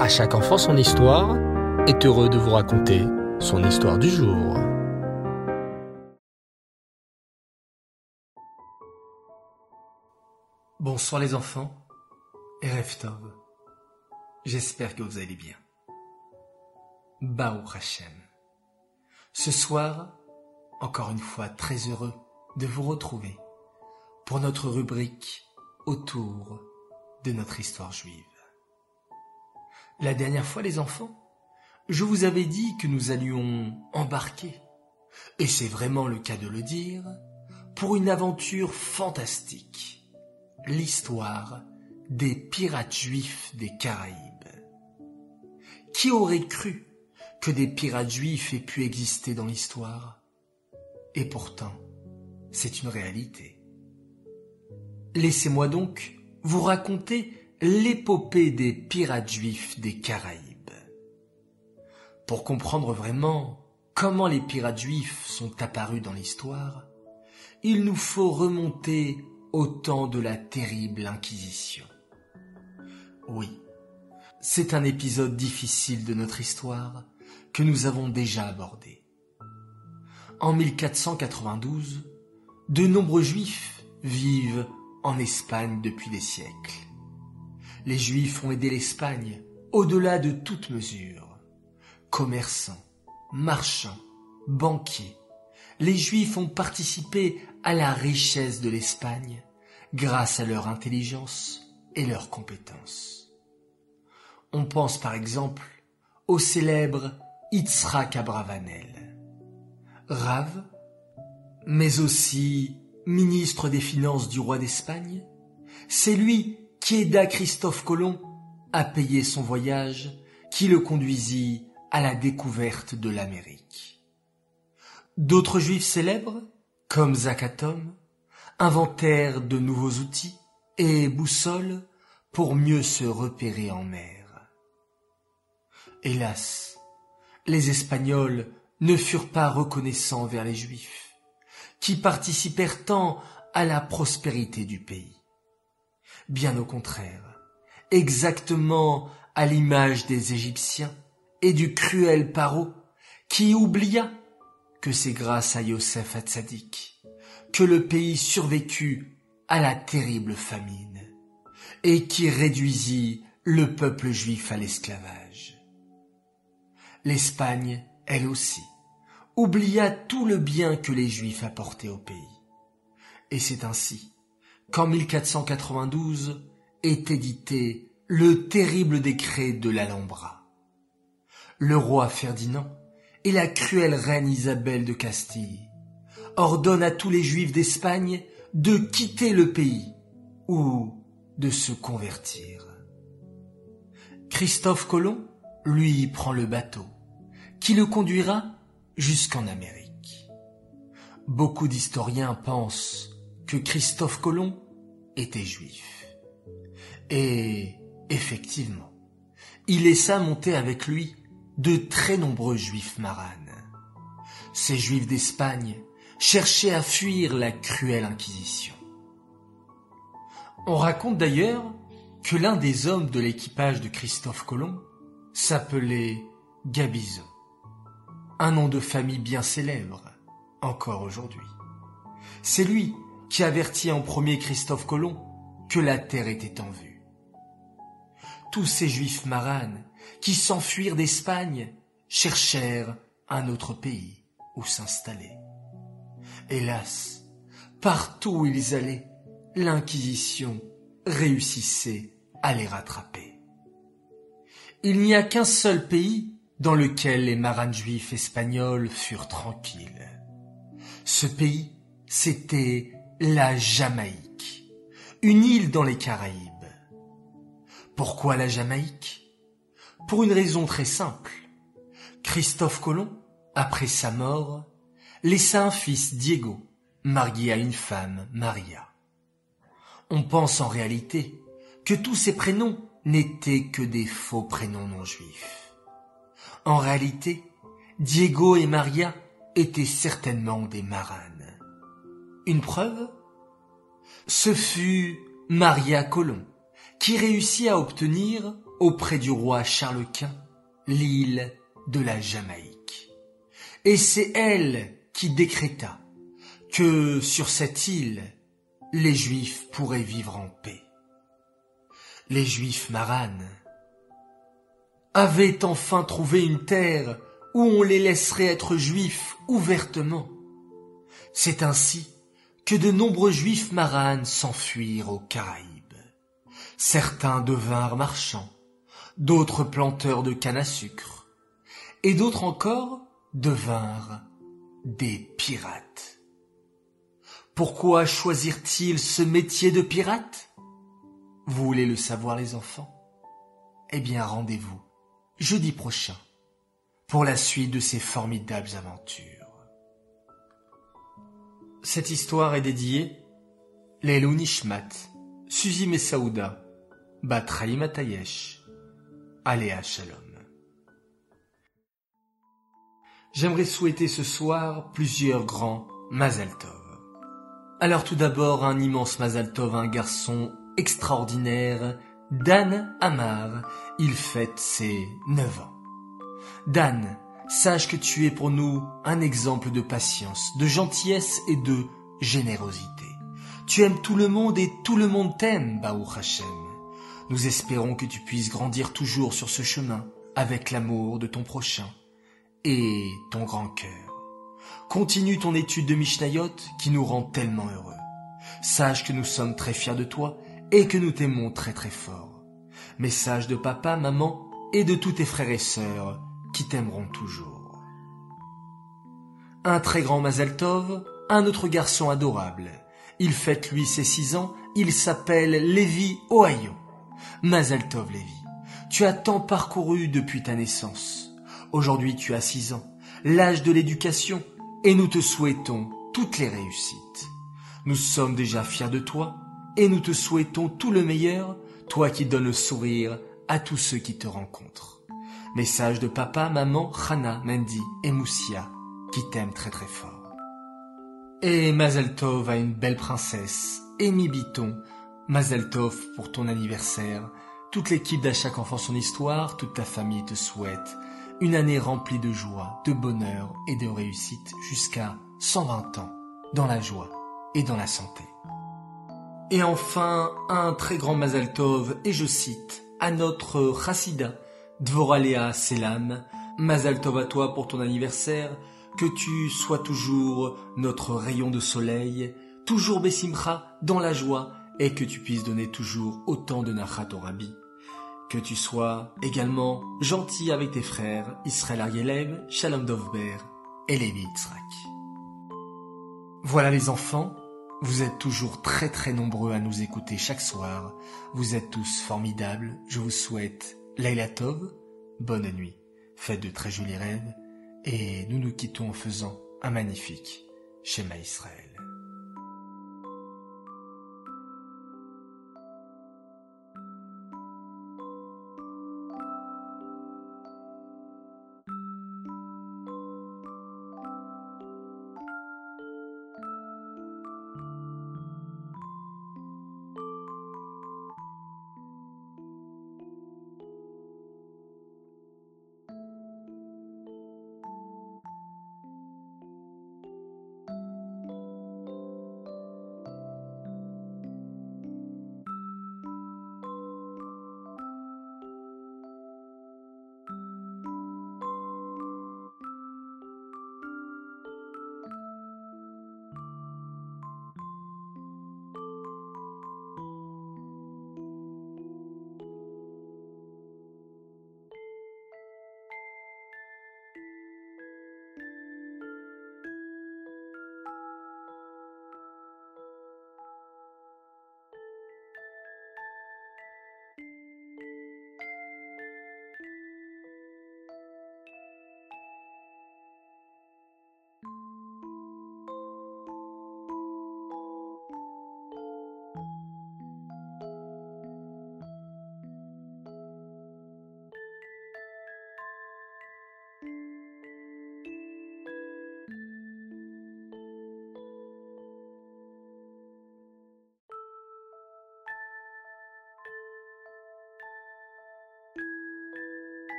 À chaque enfant son histoire est heureux de vous raconter son histoire du jour. Bonsoir les enfants et Tov. J'espère que vous allez bien. Bao Hashem. Ce soir, encore une fois très heureux de vous retrouver pour notre rubrique autour de notre histoire juive. La dernière fois, les enfants, je vous avais dit que nous allions embarquer, et c'est vraiment le cas de le dire, pour une aventure fantastique, l'histoire des pirates juifs des Caraïbes. Qui aurait cru que des pirates juifs aient pu exister dans l'histoire? Et pourtant, c'est une réalité. Laissez-moi donc vous raconter l'épopée des pirates juifs des Caraïbes. Pour comprendre vraiment comment les pirates juifs sont apparus dans l'histoire, il nous faut remonter au temps de la terrible Inquisition. Oui, c'est un épisode difficile de notre histoire que nous avons déjà abordé. En 1492, de nombreux juifs vivent en Espagne depuis des siècles. Les Juifs ont aidé l'Espagne au-delà de toute mesure. Commerçants, marchands, banquiers, les Juifs ont participé à la richesse de l'Espagne grâce à leur intelligence et leurs compétences. On pense par exemple au célèbre Yitzhak Abravanel, Rave, mais aussi ministre des Finances du roi d'Espagne. C'est lui qui aida Christophe Colomb à payer son voyage qui le conduisit à la découverte de l'Amérique. D'autres juifs célèbres, comme Zakatom, inventèrent de nouveaux outils et boussoles pour mieux se repérer en mer. Hélas, les Espagnols ne furent pas reconnaissants vers les Juifs, qui participèrent tant à la prospérité du pays. Bien au contraire, exactement à l'image des Égyptiens et du cruel Paro, qui oublia que c'est grâce à Yosef Hatzadik que le pays survécut à la terrible famine et qui réduisit le peuple juif à l'esclavage. L'Espagne, elle aussi, oublia tout le bien que les juifs apportaient au pays. Et c'est ainsi qu'en 1492 est édité le terrible décret de l'Alhambra. Le roi Ferdinand et la cruelle reine Isabelle de Castille ordonnent à tous les juifs d'Espagne de quitter le pays ou de se convertir. Christophe Colomb, lui, prend le bateau, qui le conduira jusqu'en Amérique. Beaucoup d'historiens pensent Christophe Colomb était juif. Et effectivement, il laissa monter avec lui de très nombreux juifs maranes. Ces juifs d'Espagne cherchaient à fuir la cruelle Inquisition. On raconte d'ailleurs que l'un des hommes de l'équipage de Christophe Colomb s'appelait Gabizon, un nom de famille bien célèbre encore aujourd'hui. C'est lui qui avertit en premier Christophe Colomb que la terre était en vue. Tous ces juifs maranes qui s'enfuirent d'Espagne cherchèrent un autre pays où s'installer. Hélas, partout où ils allaient, l'Inquisition réussissait à les rattraper. Il n'y a qu'un seul pays dans lequel les marins juifs espagnols furent tranquilles. Ce pays, c'était la Jamaïque, une île dans les Caraïbes. Pourquoi la Jamaïque? Pour une raison très simple. Christophe Colomb, après sa mort, laissa un fils Diego, marié à une femme Maria. On pense en réalité que tous ces prénoms n'étaient que des faux prénoms non juifs. En réalité, Diego et Maria étaient certainement des maranes. Preuve Ce fut Maria Colomb qui réussit à obtenir, auprès du roi Charles Quint, l'île de la Jamaïque. Et c'est elle qui décréta que sur cette île, les Juifs pourraient vivre en paix. Les Juifs maranes avaient enfin trouvé une terre où on les laisserait être juifs ouvertement. C'est ainsi que de nombreux juifs maranes s'enfuirent aux Caraïbes. Certains devinrent marchands, d'autres planteurs de canne à sucre, et d'autres encore devinrent des pirates. Pourquoi choisirent-ils ce métier de pirate? Vous voulez le savoir les enfants? Eh bien rendez-vous jeudi prochain pour la suite de ces formidables aventures. Cette histoire est dédiée Leilou Nishmat, Suzy Messaouda, Batraïm Atayesh, Aléa Shalom. J'aimerais souhaiter ce soir plusieurs grands Mazal Tov. Alors tout d'abord un immense Mazal Tov, un garçon extraordinaire, Dan Amar. Il fête ses neuf ans. Dan, sache que tu es pour nous un exemple de patience, de gentillesse et de générosité. Tu aimes tout le monde et tout le monde t'aime, Baou Hashem. Nous espérons que tu puisses grandir toujours sur ce chemin avec l'amour de ton prochain et ton grand cœur. Continue ton étude de Mishnayot qui nous rend tellement heureux. Sache que nous sommes très fiers de toi et que nous t'aimons très très fort. Message de papa, maman et de tous tes frères et sœurs t'aimeront toujours. Un très grand Mazaltov, un autre garçon adorable. Il fête lui ses six ans, il s'appelle Lévi Ohio. Mazaltov Lévi, tu as tant parcouru depuis ta naissance. Aujourd'hui tu as six ans, l'âge de l'éducation, et nous te souhaitons toutes les réussites. Nous sommes déjà fiers de toi, et nous te souhaitons tout le meilleur, toi qui donnes le sourire à tous ceux qui te rencontrent. Message de papa, maman, Hana, Mendy et Moussia, qui t'aiment très très fort. Et Mazeltov a une belle princesse, Amy Biton. Mazeltov pour ton anniversaire. Toute l'équipe d'À chaque enfant son histoire, toute ta famille te souhaite une année remplie de joie, de bonheur et de réussite jusqu'à 120 ans, dans la joie et dans la santé. Et enfin, un très grand Mazeltov, et je cite, à notre Chassida, Dvoralea Selam, Mazal Tov à toi pour ton anniversaire, que tu sois toujours notre rayon de soleil, toujours Bessimcha dans la joie, et que tu puisses donner toujours autant de Nachat au Rabbi. Que tu sois également gentil avec tes frères, Israël Arielev, Shalom Dovber et Lévi Voilà les enfants, vous êtes toujours très très nombreux à nous écouter chaque soir. Vous êtes tous formidables. Je vous souhaite Laila Tov, bonne nuit, faites de très jolis rêves, et nous nous quittons en faisant un magnifique schéma Israël.